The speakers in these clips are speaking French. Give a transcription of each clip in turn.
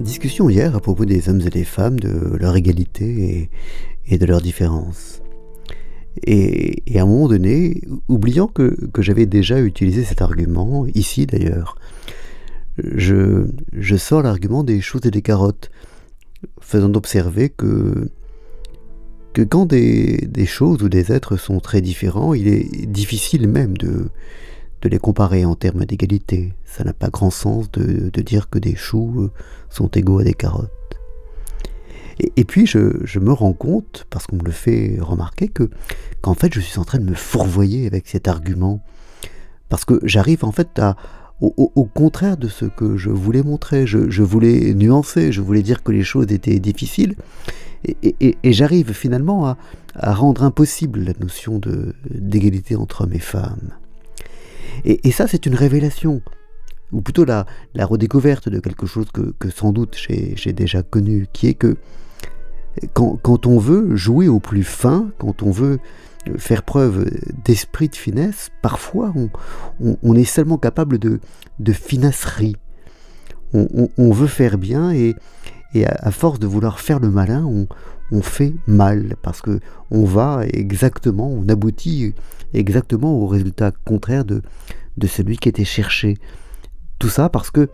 Discussion hier à propos des hommes et des femmes, de leur égalité et, de leurs différences. Et, à un moment donné, oubliant que, j'avais déjà utilisé cet argument, ici d'ailleurs, je, sors l'argument des choses et des carottes, faisant observer que, que quand des, choses ou des êtres sont très différents, il est difficile même de, de les comparer en termes d'égalité. Ça n'a pas grand sens de, dire que des choux euh, sont égaux à des carottes. Et, puis je, me rends compte, parce qu'on me le fait remarquer, que qu'en fait je suis en train de me fourvoyer avec cet argument. Parce que j'arrive en fait à, au, contraire de ce que je voulais montrer. Je, voulais nuancer, je voulais dire que les choses étaient difficiles. Et, j'arrive finalement à, à, rendre impossible la notion d'égalité entre hommes et femmes. Et, ça, c'est une révélation, ou plutôt la, la redécouverte de quelque chose que, sans doute j'ai déjà connu, qui est que quand, on veut jouer au plus fin, quand on veut faire preuve d'esprit de finesse, parfois on, est seulement capable de, de finasserie. On, veut faire bien et, à, force de vouloir faire le malin, on, on fait mal parce que on va exactement, on aboutit exactement au résultat contraire de, de celui qui était cherché. Tout ça parce que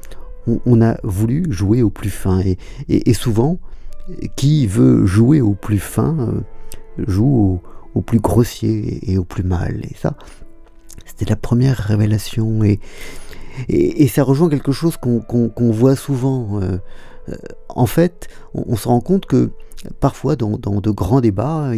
on, a voulu jouer au plus fin et, et, souvent qui veut jouer au plus fin euh, joue au, plus grossier et, au plus mal et ça c'était la première révélation et, et, ça rejoint quelque chose qu'on voit souvent. Euh, euh, en fait, on, se rend compte que parfois dans, de grands débats,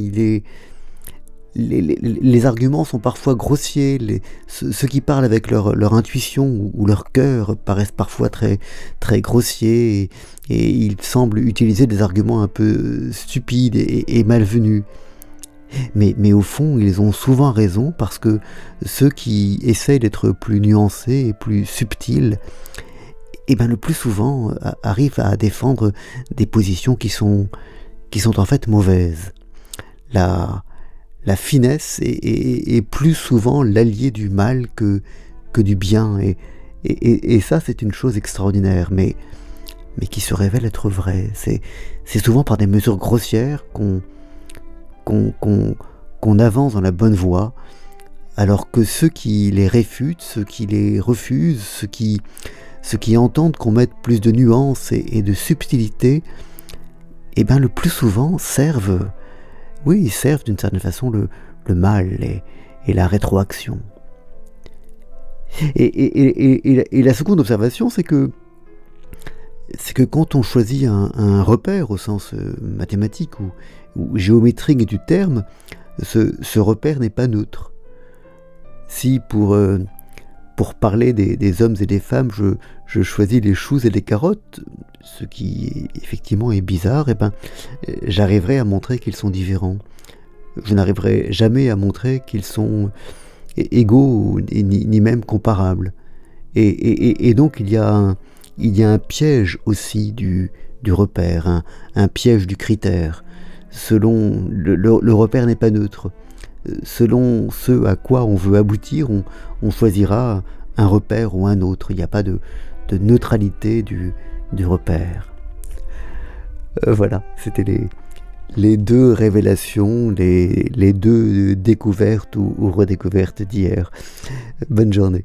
les, arguments sont parfois grossiers, ceux, qui parlent avec leur, intuition ou, leur cœur paraissent parfois très, très grossiers et, ils semblent utiliser des arguments un peu stupides et, malvenus. Mais, mais, au fond, ils ont souvent raison parce que ceux qui essayent d'être plus nuancés et plus subtils eh ben, le plus souvent euh, arrive à défendre des positions qui sont, qui sont en fait mauvaises. La, la finesse est, plus souvent l'allié du mal que, que du bien, et, et, ça c'est une chose extraordinaire, mais, mais qui se révèle être vraie. C'est, souvent par des mesures grossières qu'on, qu'on avance dans la bonne voie, alors que ceux qui les réfutent, ceux qui les refusent, ceux qui, ceux qui entendent qu'on mette plus de nuances et, de subtilité, eh bien le plus souvent servent, oui, servent d'une certaine façon le, mal et, la rétroaction. Et, la seconde observation, c'est que c'est que quand on choisit un, repère au sens euh, mathématique ou, géométrique du terme, ce, repère n'est pas neutre. Si pour euh, pour parler des, hommes et des femmes, je, choisis les choux et les carottes, ce qui effectivement est bizarre, et eh ben, j'arriverai à montrer qu'ils sont différents. Je n'arriverai jamais à montrer qu'ils sont égaux ni, même comparables. Et, donc il y, a un, il y a un piège aussi du, du repère, un, piège du critère. Selon le repère n'est pas neutre selon ce à quoi on veut aboutir, on, choisira un repère ou un autre. Il n'y a pas de, neutralité du, repère. Euh, voilà, c'était les, deux révélations, les, deux découvertes ou redécouvertes d'hier. Bonne journée.